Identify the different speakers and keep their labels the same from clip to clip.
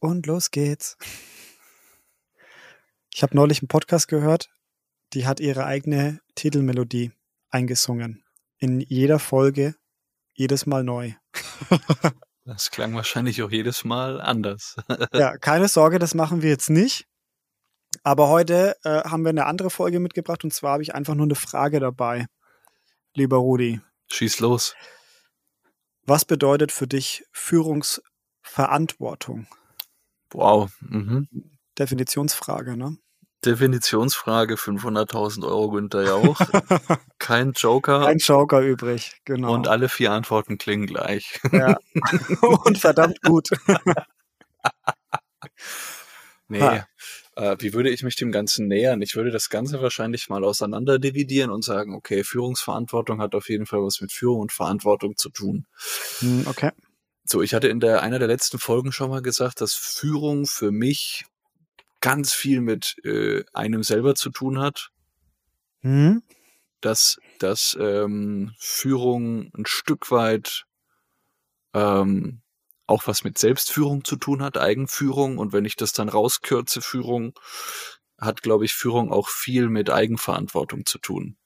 Speaker 1: und los geht's. Ich habe neulich einen Podcast gehört, die hat ihre eigene Titelmelodie eingesungen. In jeder Folge, jedes Mal neu.
Speaker 2: Das klang wahrscheinlich auch jedes Mal anders.
Speaker 1: ja, keine Sorge, das machen wir jetzt nicht. Aber heute äh, haben wir eine andere Folge mitgebracht und zwar habe ich einfach nur eine Frage dabei, lieber Rudi.
Speaker 2: Schieß los.
Speaker 1: Was bedeutet für dich Führungsverantwortung?
Speaker 2: Wow. Mhm.
Speaker 1: Definitionsfrage, ne?
Speaker 2: Definitionsfrage 500.000 Euro Günther Jauch. Kein Joker.
Speaker 1: Kein Joker übrig, genau.
Speaker 2: Und alle vier Antworten klingen gleich.
Speaker 1: Ja. Und verdammt gut.
Speaker 2: nee. Ha. Äh, wie würde ich mich dem Ganzen nähern? Ich würde das Ganze wahrscheinlich mal auseinander dividieren und sagen, okay, Führungsverantwortung hat auf jeden Fall was mit Führung und Verantwortung zu tun.
Speaker 1: Hm, okay.
Speaker 2: So, ich hatte in der einer der letzten Folgen schon mal gesagt, dass Führung für mich ganz viel mit äh, einem selber zu tun hat.
Speaker 1: Mhm.
Speaker 2: Dass, dass ähm, Führung ein Stück weit ähm, auch was mit Selbstführung zu tun hat, Eigenführung. Und wenn ich das dann rauskürze, Führung, hat, glaube ich, Führung auch viel mit Eigenverantwortung zu tun.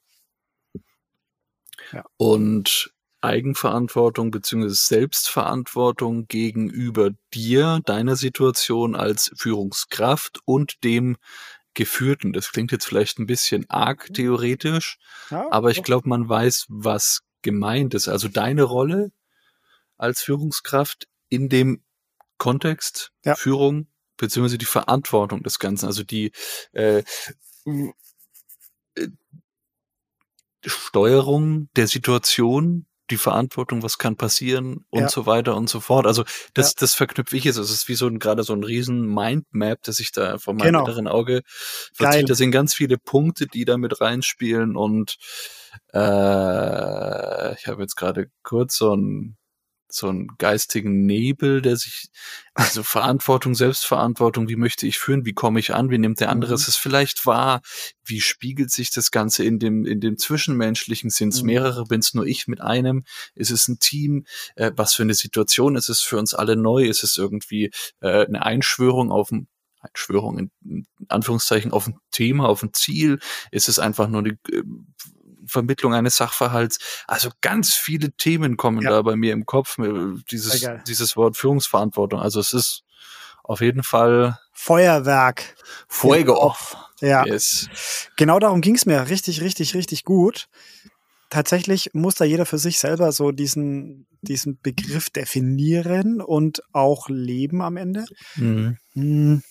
Speaker 1: Ja.
Speaker 2: Und Eigenverantwortung beziehungsweise Selbstverantwortung gegenüber dir, deiner Situation als Führungskraft und dem Geführten. Das klingt jetzt vielleicht ein bisschen arg mhm. theoretisch, ja, aber ich glaube, man weiß, was gemeint ist. Also deine Rolle als Führungskraft in dem Kontext ja. Führung beziehungsweise die Verantwortung des Ganzen, also die äh, äh Steuerung der Situation, die Verantwortung, was kann passieren und ja. so weiter und so fort. Also das, ja. das verknüpfe ich jetzt. Es ist wie so ein, gerade so ein riesen Mindmap, das ich da vor meinem genau. inneren Auge verzieht. Da sind ganz viele Punkte, die da mit reinspielen und äh, ich habe jetzt gerade kurz so ein so einen geistigen Nebel, der sich, also Verantwortung, Selbstverantwortung, wie möchte ich führen, wie komme ich an, wie nimmt der andere mhm. es vielleicht wahr, wie spiegelt sich das Ganze in dem, in dem Zwischenmenschlichen, sind es mhm. mehrere, bin es nur ich mit einem, ist es ein Team, äh, was für eine Situation ist es für uns alle neu, ist es irgendwie äh, eine Einschwörung auf ein Einschwörung in, Anführungszeichen auf ein Thema, auf ein Ziel? Ist es einfach nur eine äh, Vermittlung eines Sachverhalts. Also ganz viele Themen kommen ja. da bei mir im Kopf, dieses, dieses Wort Führungsverantwortung. Also es ist auf jeden Fall
Speaker 1: Feuerwerk.
Speaker 2: Fuego.
Speaker 1: Ja. Yes. Genau darum ging es mir richtig, richtig, richtig gut. Tatsächlich muss da jeder für sich selber so diesen, diesen Begriff definieren und auch leben am Ende.
Speaker 2: Mhm. Mhm.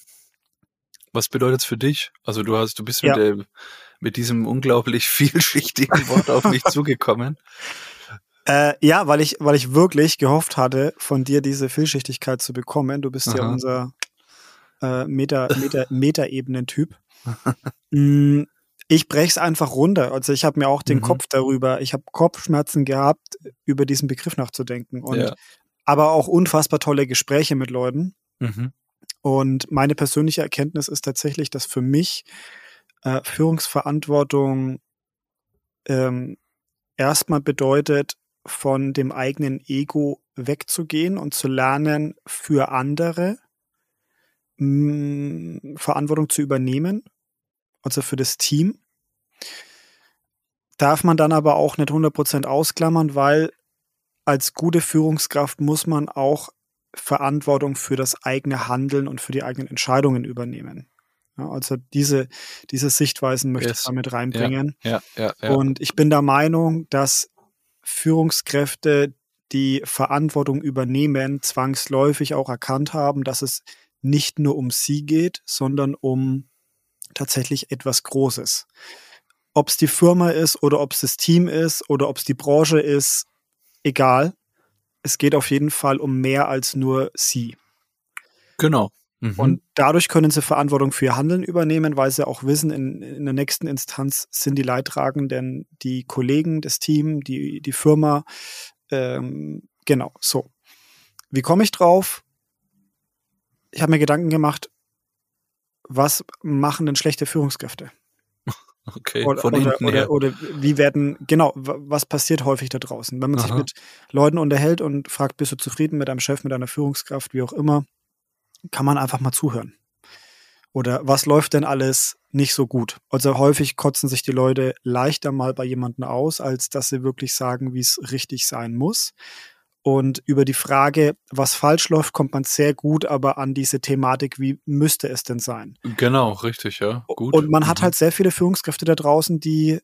Speaker 2: Was bedeutet es für dich? Also du hast, du bist ja. mit der mit diesem unglaublich vielschichtigen Wort auf mich zugekommen?
Speaker 1: Äh, ja, weil ich, weil ich wirklich gehofft hatte, von dir diese Vielschichtigkeit zu bekommen. Du bist Aha. ja unser äh, Meta, Meta, Meta-Ebenen-Typ. mm, ich brech's einfach runter. Also ich habe mir auch den mhm. Kopf darüber, ich habe Kopfschmerzen gehabt, über diesen Begriff nachzudenken. Und ja. aber auch unfassbar tolle Gespräche mit Leuten.
Speaker 2: Mhm.
Speaker 1: Und meine persönliche Erkenntnis ist tatsächlich, dass für mich äh, Führungsverantwortung ähm, erstmal bedeutet, von dem eigenen Ego wegzugehen und zu lernen, für andere mh, mm, Verantwortung zu übernehmen, also für das Team. Darf man dann aber auch nicht 100% ausklammern, weil als gute Führungskraft muss man auch Verantwortung für das eigene Handeln und für die eigenen Entscheidungen übernehmen. Ja, also diese, diese Sichtweisen möchte yes. ich damit reinbringen.
Speaker 2: Ja, ja, ja,
Speaker 1: Und ich bin der Meinung, dass Führungskräfte, die Verantwortung übernehmen, zwangsläufig auch erkannt haben, dass es nicht nur um sie geht, sondern um tatsächlich etwas Großes. Ob es die Firma ist oder ob es das Team ist oder ob es die Branche ist, egal. Es geht auf jeden Fall um mehr als nur sie.
Speaker 2: Genau.
Speaker 1: Mhm. Und dadurch können sie Verantwortung für ihr Handeln übernehmen, weil sie auch wissen, in, in der nächsten Instanz sind die Leidtragenden die Kollegen, das Team, die, die Firma. Ähm, genau, so. Wie komme ich drauf? Ich habe mir Gedanken gemacht, was machen denn schlechte Führungskräfte?
Speaker 2: Okay,
Speaker 1: oder, von oder, oder, oder, wie werden, genau, was passiert häufig da draußen? Wenn man Aha. sich mit Leuten unterhält und fragt, bist du zufrieden mit deinem Chef, mit deiner Führungskraft, wie auch immer, kann man einfach mal zuhören. Oder was läuft denn alles nicht so gut? Also häufig kotzen sich die Leute leichter mal bei jemandem aus, als dass sie wirklich sagen, wie es richtig sein muss. Und über die Frage, was falsch läuft, kommt man sehr gut aber an diese Thematik, wie müsste es denn sein?
Speaker 2: Genau, richtig, ja. Gut.
Speaker 1: Und man hat mhm. halt sehr viele Führungskräfte da draußen, die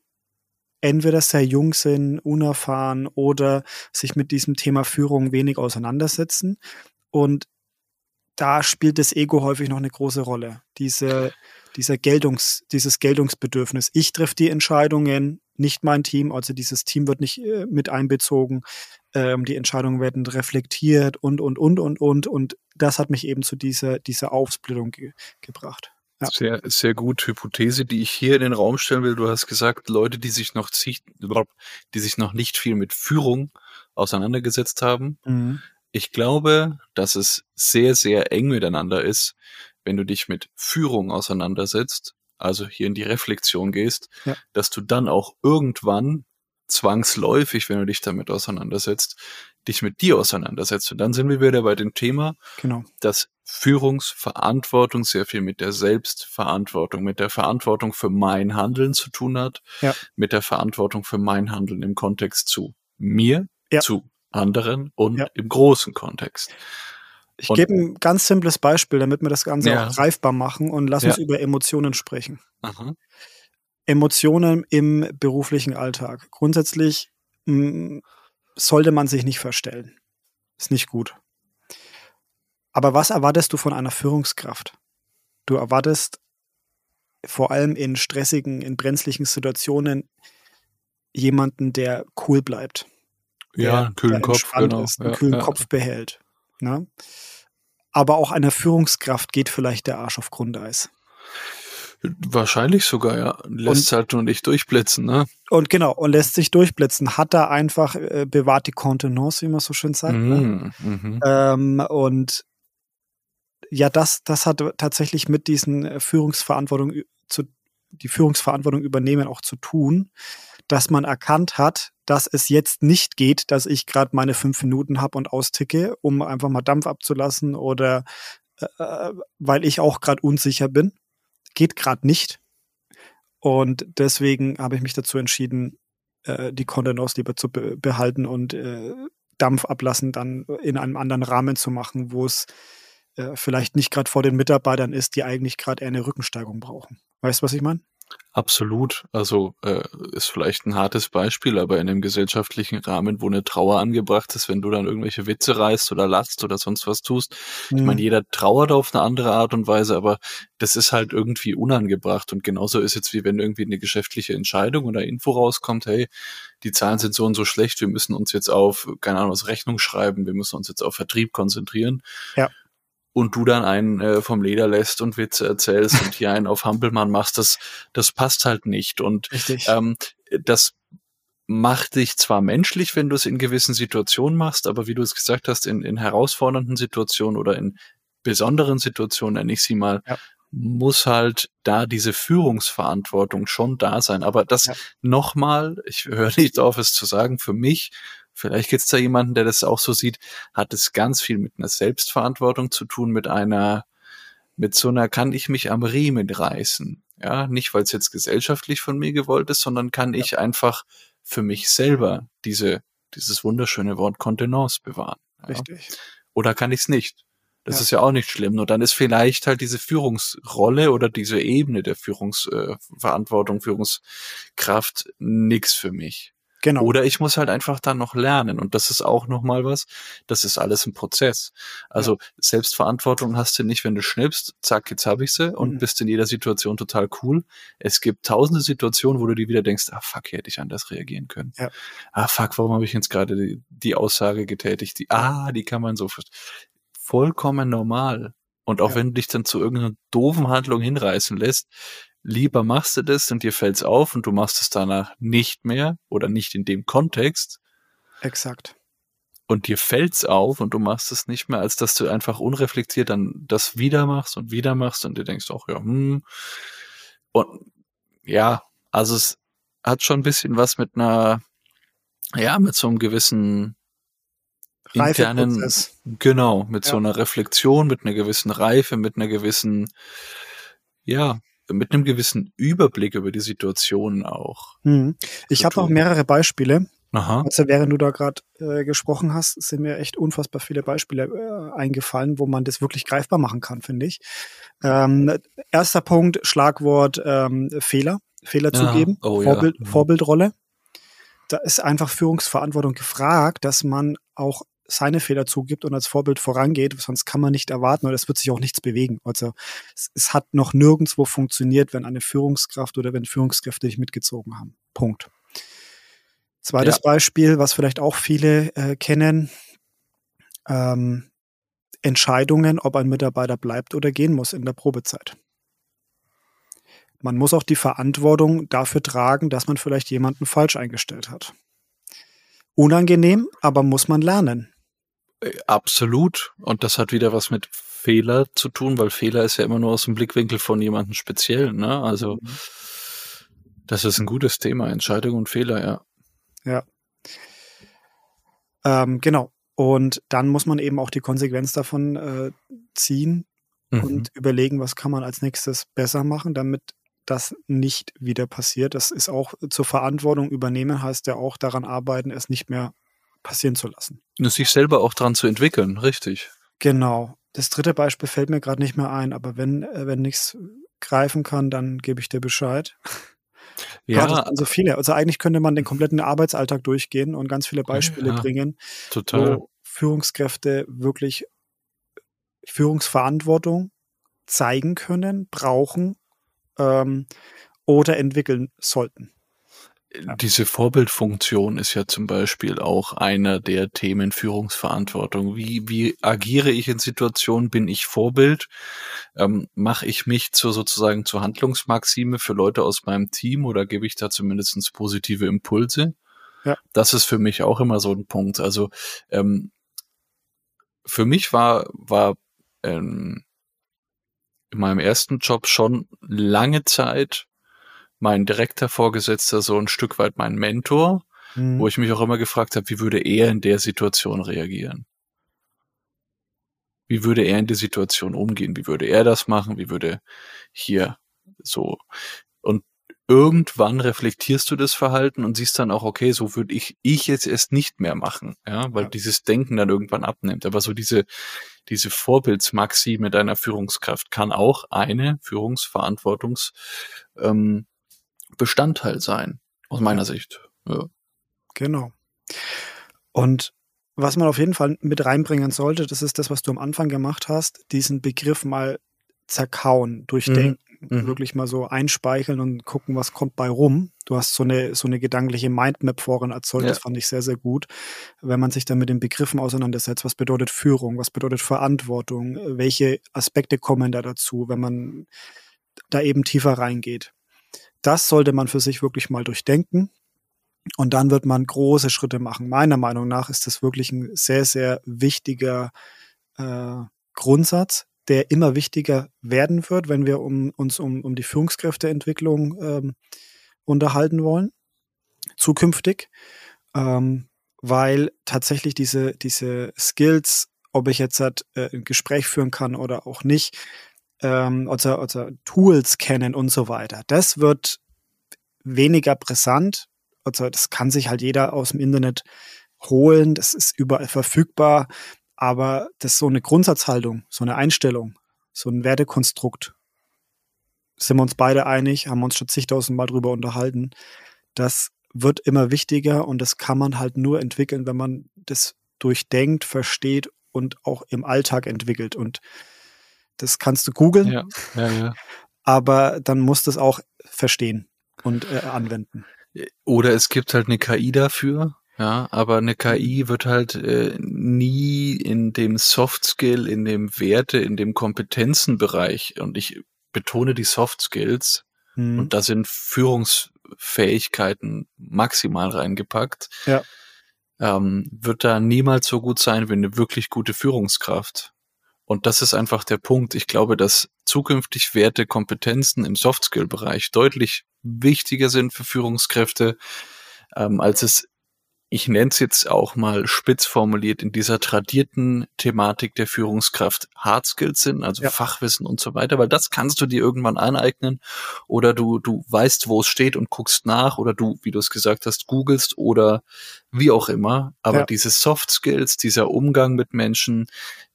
Speaker 1: entweder sehr jung sind, unerfahren oder sich mit diesem Thema Führung wenig auseinandersetzen. Und da spielt das Ego häufig noch eine große Rolle. Diese, dieser Geltungs, dieses Geltungsbedürfnis. Ich treffe die Entscheidungen, nicht mein Team, also dieses Team wird nicht äh, mit einbezogen, ähm, die Entscheidungen werden reflektiert und, und, und, und, und. Und das hat mich eben zu dieser, dieser Aufsplittung ge gebracht.
Speaker 2: Ja. Sehr, sehr gut Hypothese, die ich hier in den Raum stellen will. Du hast gesagt, Leute, die sich noch, die sich noch nicht viel mit Führung auseinandergesetzt haben. Mhm. Ich glaube, dass es sehr, sehr eng miteinander ist, wenn du dich mit Führung auseinandersetzt, also hier in die Reflexion gehst, ja. dass du dann auch irgendwann zwangsläufig, wenn du dich damit auseinandersetzt, dich mit dir auseinandersetzt. Und dann sind wir wieder bei dem Thema, genau. dass Führungsverantwortung sehr viel mit der Selbstverantwortung, mit der Verantwortung für mein Handeln zu tun hat, ja. mit der Verantwortung für mein Handeln im Kontext zu mir, ja. zu anderen und ja. im großen Kontext.
Speaker 1: Ich gebe ein ganz simples Beispiel, damit wir das Ganze ja. auch greifbar machen und lass uns über Emotionen sprechen. Aha. Emotionen im beruflichen Alltag. Grundsätzlich mh, mm, sollte man sich nicht verstellen. Ist nicht gut. Aber was erwartest du von einer Führungskraft? Du erwartest vor allem in stressigen, in brenzlichen Situationen jemanden, der cool bleibt.
Speaker 2: Ja, einen kühlen Kopf, genau.
Speaker 1: ist, einen ja, kühlen ja. Kopf behält. Ne? Aber auch einer Führungskraft geht vielleicht der Arsch auf Grundeis.
Speaker 2: Wahrscheinlich sogar, ja. Lässt und, halt nur nicht durchblitzen, ne?
Speaker 1: Und genau, und lässt sich durchblitzen. Hat da einfach äh, bewahrt die Kontenance, wie man so schön sagt. Mm, ne? Mhm. Ähm, und ja, das, das hat tatsächlich mit diesen äh, Führungsverantwortung zu, die Führungsverantwortung übernehmen auch zu tun, dass man erkannt hat, dass es jetzt nicht geht, dass ich gerade meine fünf Minuten habe und austicke, um einfach mal Dampf abzulassen oder äh, äh weil ich auch gerade unsicher bin geht gerade nicht. Und deswegen habe ich mich dazu entschieden, äh, die Contenance lieber zu be behalten und äh, Dampf ablassen dann in einem anderen Rahmen zu machen, wo es äh, vielleicht nicht gerade vor den Mitarbeitern ist, die eigentlich gerade eher eine Rückensteigung brauchen. Weißt du, was ich meine?
Speaker 2: Absolut. Also äh, ist vielleicht ein hartes Beispiel, aber in einem gesellschaftlichen Rahmen, wo eine Trauer angebracht ist, wenn du dann irgendwelche Witze reißt oder lachst oder sonst was tust. Mhm. Ich meine, jeder trauert auf eine andere Art und Weise, aber das ist halt irgendwie unangebracht. Und genauso ist jetzt wie wenn irgendwie eine geschäftliche Entscheidung oder Info rauskommt, hey, die Zahlen sind so und so schlecht, wir müssen uns jetzt auf, keine Ahnung, was Rechnung schreiben, wir müssen uns jetzt auf Vertrieb konzentrieren. Ja und du dann einen äh, vom Leder lässt und Witze erzählst und hier einen auf Hampelmann machst, das, das passt halt nicht. Und Richtig. ähm, das macht dich zwar menschlich, wenn du es in gewissen Situationen machst, aber wie du es gesagt hast, in, in herausfordernden Situationen oder in besonderen Situationen, nenne ich sie mal, ja. muss halt da diese Führungsverantwortung schon da sein. Aber das ja. nochmal, ich höre nicht auf, es zu sagen, für mich vielleicht gibt es da jemanden, der das auch so sieht, hat es ganz viel mit einer Selbstverantwortung zu tun, mit einer, mit so einer, kann ich mich am Riemen reißen. Ja, nicht weil es jetzt gesellschaftlich von mir gewollt ist, sondern kann ja. ich einfach für mich selber diese, dieses wunderschöne Wort Kontenance bewahren. Ja? Richtig. Oder kann ich es nicht? Das ja. ist ja auch nicht schlimm. Nur dann ist vielleicht halt diese Führungsrolle oder diese Ebene der Führungsverantwortung, äh, Führungskraft nix für mich. Genau. Oder ich muss halt einfach dann noch lernen. Und das ist auch nochmal was. Das ist alles ein Prozess. Also ja. Selbstverantwortung hast du nicht, wenn du schnippst, zack, jetzt habe ich sie und mhm. bist in jeder Situation total cool. Es gibt tausende Situationen, wo du dir wieder denkst, ah fuck, hier hätte ich anders reagieren können. Ja. Ah fuck, warum habe ich jetzt gerade die, die, Aussage getätigt? Die, ah, die kann man so vollkommen normal. Und auch ja. wenn du dich dann zu irgendeiner doofen Handlung hinreißen lässt, lieber machst du das und dir fällt's auf und du machst es danach nicht mehr oder nicht in dem Kontext.
Speaker 1: Exakt.
Speaker 2: Und dir fällt's auf und du machst es nicht mehr, als dass du einfach unreflektiert dann das wieder machst und wieder machst und dir denkst auch, ja, hm. Und ja, also es hat schon ein bisschen was mit einer, ja, mit so einem gewissen internen, genau, mit ja. so einer Reflexion, mit einer gewissen Reife, mit einer gewissen, ja, mit einem gewissen Überblick über die Situation auch.
Speaker 1: Hm. Ich habe auch mehrere Beispiele. Aha. Also während du da gerade äh, gesprochen hast, sind mir echt unfassbar viele Beispiele äh, eingefallen, wo man das wirklich greifbar machen kann, finde ich. Ähm, erster Punkt, Schlagwort ähm, Fehler, Fehler ja. zugeben, oh, Vorbild, ja. Mhm. Vorbildrolle. Da ist einfach Führungsverantwortung gefragt, dass man auch seine Fehler zugibt und als Vorbild vorangeht, sonst kann man nicht erwarten oder es wird sich auch nichts bewegen. Also es, es hat noch nirgendwo funktioniert, wenn eine Führungskraft oder wenn Führungskräfte nicht mitgezogen haben. Punkt. Zweites ja. Beispiel, was vielleicht auch viele äh, kennen, ähm, Entscheidungen, ob ein Mitarbeiter bleibt oder gehen muss in der Probezeit. Man muss auch die Verantwortung dafür tragen, dass man vielleicht jemanden falsch eingestellt hat. Unangenehm, aber muss man lernen.
Speaker 2: Äh, absolut. Und das hat wieder was mit Fehler zu tun, weil Fehler ist ja immer nur aus dem Blickwinkel von jemandem speziell. Ne? Also mhm. das ist ein gutes Thema, Entscheidung und Fehler, ja.
Speaker 1: Ja. Ähm, genau. Und dann muss man eben auch die Konsequenz davon äh, ziehen mhm. und überlegen, was kann man als nächstes besser machen, damit das nicht wieder passiert. Das ist auch zur Verantwortung übernehmen, heißt ja auch daran arbeiten, es nicht mehr passieren zu lassen.
Speaker 2: Und sich selber auch dran zu entwickeln, richtig.
Speaker 1: Genau. Das dritte Beispiel fällt mir gerade nicht mehr ein, aber wenn, äh, wenn nichts greifen kann, dann gebe ich dir Bescheid. Ja. Gott, also viele. Also eigentlich könnte man den kompletten Arbeitsalltag durchgehen und ganz viele Beispiele ja, bringen,
Speaker 2: total.
Speaker 1: wo Führungskräfte wirklich Führungsverantwortung zeigen können, brauchen ähm, oder entwickeln sollten.
Speaker 2: Diese Vorbildfunktion ist ja zum Beispiel auch einer der Themen Führungsverantwortung. Wie, wie agiere ich in Situationen? Bin ich Vorbild? Ähm, Mache ich mich zur sozusagen zur Handlungsmaxime für Leute aus meinem Team oder gebe ich da zumindest positive Impulse? Ja. Das ist für mich auch immer so ein Punkt. Also ähm, für mich war, war ähm, in meinem ersten Job schon lange Zeit mein direkter Vorgesetzter so ein Stück weit mein Mentor, mhm. wo ich mich auch immer gefragt habe, wie würde er in der Situation reagieren? Wie würde er in der Situation umgehen? Wie würde er das machen? Wie würde hier so? Und irgendwann reflektierst du das Verhalten und siehst dann auch, okay, so würde ich, ich jetzt erst nicht mehr machen, ja, weil ja. dieses Denken dann irgendwann abnimmt. Aber so diese, diese Vorbildsmaxime deiner Führungskraft kann auch eine Führungsverantwortungs, ähm, Bestandteil sein, aus meiner Sicht. Ja.
Speaker 1: Genau. Und was man auf jeden Fall mit reinbringen sollte, das ist das, was du am Anfang gemacht hast, diesen Begriff mal zerkauen, durchdenken, mhm. mhm. wirklich mal so einspeicheln und gucken, was kommt bei rum. Du hast so eine, so eine gedankliche Mindmap vorhin erzeugt, ja. das fand ich sehr, sehr gut. Wenn man sich dann mit den Begriffen auseinandersetzt, was bedeutet Führung, was bedeutet Verantwortung, welche Aspekte kommen da dazu, wenn man da eben tiefer reingeht. Das sollte man für sich wirklich mal durchdenken. Und dann wird man große Schritte machen. Meiner Meinung nach ist das wirklich ein sehr, sehr wichtiger äh, Grundsatz, der immer wichtiger werden wird, wenn wir um, uns um, um die Führungskräfteentwicklung ähm, unterhalten wollen, zukünftig. Ähm, weil tatsächlich diese, diese Skills, ob ich jetzt halt, äh, ein Gespräch führen kann oder auch nicht, ähm, oder, oder Tools kennen und so weiter. Das wird weniger brisant. Also das kann sich halt jeder aus dem Internet holen, das ist überall verfügbar, aber das ist so eine Grundsatzhaltung, so eine Einstellung, so ein Wertekonstrukt. Sind wir uns beide einig, haben uns schon zigtausendmal drüber unterhalten. Das wird immer wichtiger und das kann man halt nur entwickeln, wenn man das durchdenkt, versteht und auch im Alltag entwickelt. Und das kannst du googeln. Ja, ja, ja. Aber dann musst du es auch verstehen und äh, anwenden.
Speaker 2: Oder es gibt halt eine KI dafür, ja, aber eine KI wird halt äh, nie in dem Soft Skill, in dem Werte, in dem Kompetenzenbereich und ich betone die Soft Skills hm. und da sind Führungsfähigkeiten maximal reingepackt. Ja. Ähm, wird da niemals so gut sein wie eine wirklich gute Führungskraft. Und das ist einfach der Punkt. Ich glaube, dass zukünftig Werte, Kompetenzen im Softskill-Bereich deutlich wichtiger sind für Führungskräfte, ähm, als es ich nenne es jetzt auch mal spitz formuliert, in dieser tradierten Thematik der Führungskraft Hard Skills sind, also ja. Fachwissen und so weiter, weil das kannst du dir irgendwann aneignen oder du, du weißt, wo es steht und guckst nach oder du, wie du es gesagt hast, googelst oder wie auch immer. Aber ja. diese Soft Skills, dieser Umgang mit Menschen,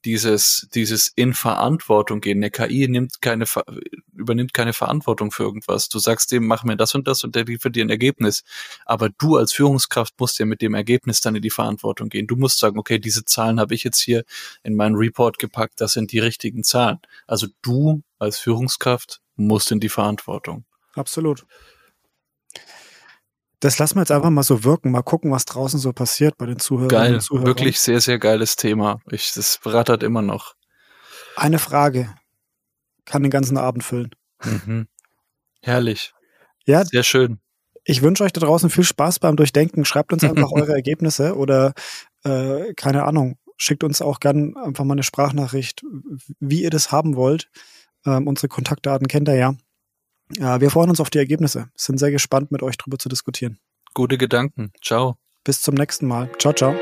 Speaker 2: dieses, dieses in Verantwortung gehen. Eine KI nimmt keine, übernimmt keine Verantwortung für irgendwas. Du sagst dem, mach mir das und das und der liefert dir ein Ergebnis. Aber du als Führungskraft musst ja mit dem Ergebnis dann in die Verantwortung gehen. Du musst sagen, okay, diese Zahlen habe ich jetzt hier in meinen Report gepackt, das sind die richtigen Zahlen. Also du als Führungskraft musst in die Verantwortung.
Speaker 1: Absolut. Das lassen wir jetzt einfach mal so wirken, mal gucken, was draußen so passiert bei den Zuhörern.
Speaker 2: Geil,
Speaker 1: und Zuhörern.
Speaker 2: wirklich sehr, sehr geiles Thema. Ich, das rattert immer noch.
Speaker 1: Eine Frage kann den ganzen Abend füllen.
Speaker 2: Mhm. Herrlich. Ja. Sehr schön.
Speaker 1: Ich wünsche euch da draußen viel Spaß beim Durchdenken. Schreibt uns einfach eure Ergebnisse oder äh, keine Ahnung, schickt uns auch gern einfach mal eine Sprachnachricht, wie ihr das haben wollt. Ähm, unsere Kontaktdaten kennt ihr ja. Ja, wir freuen uns auf die Ergebnisse. Sind sehr gespannt, mit euch drüber zu diskutieren.
Speaker 2: Gute Gedanken. Ciao.
Speaker 1: Bis zum nächsten Mal. Ciao, ciao.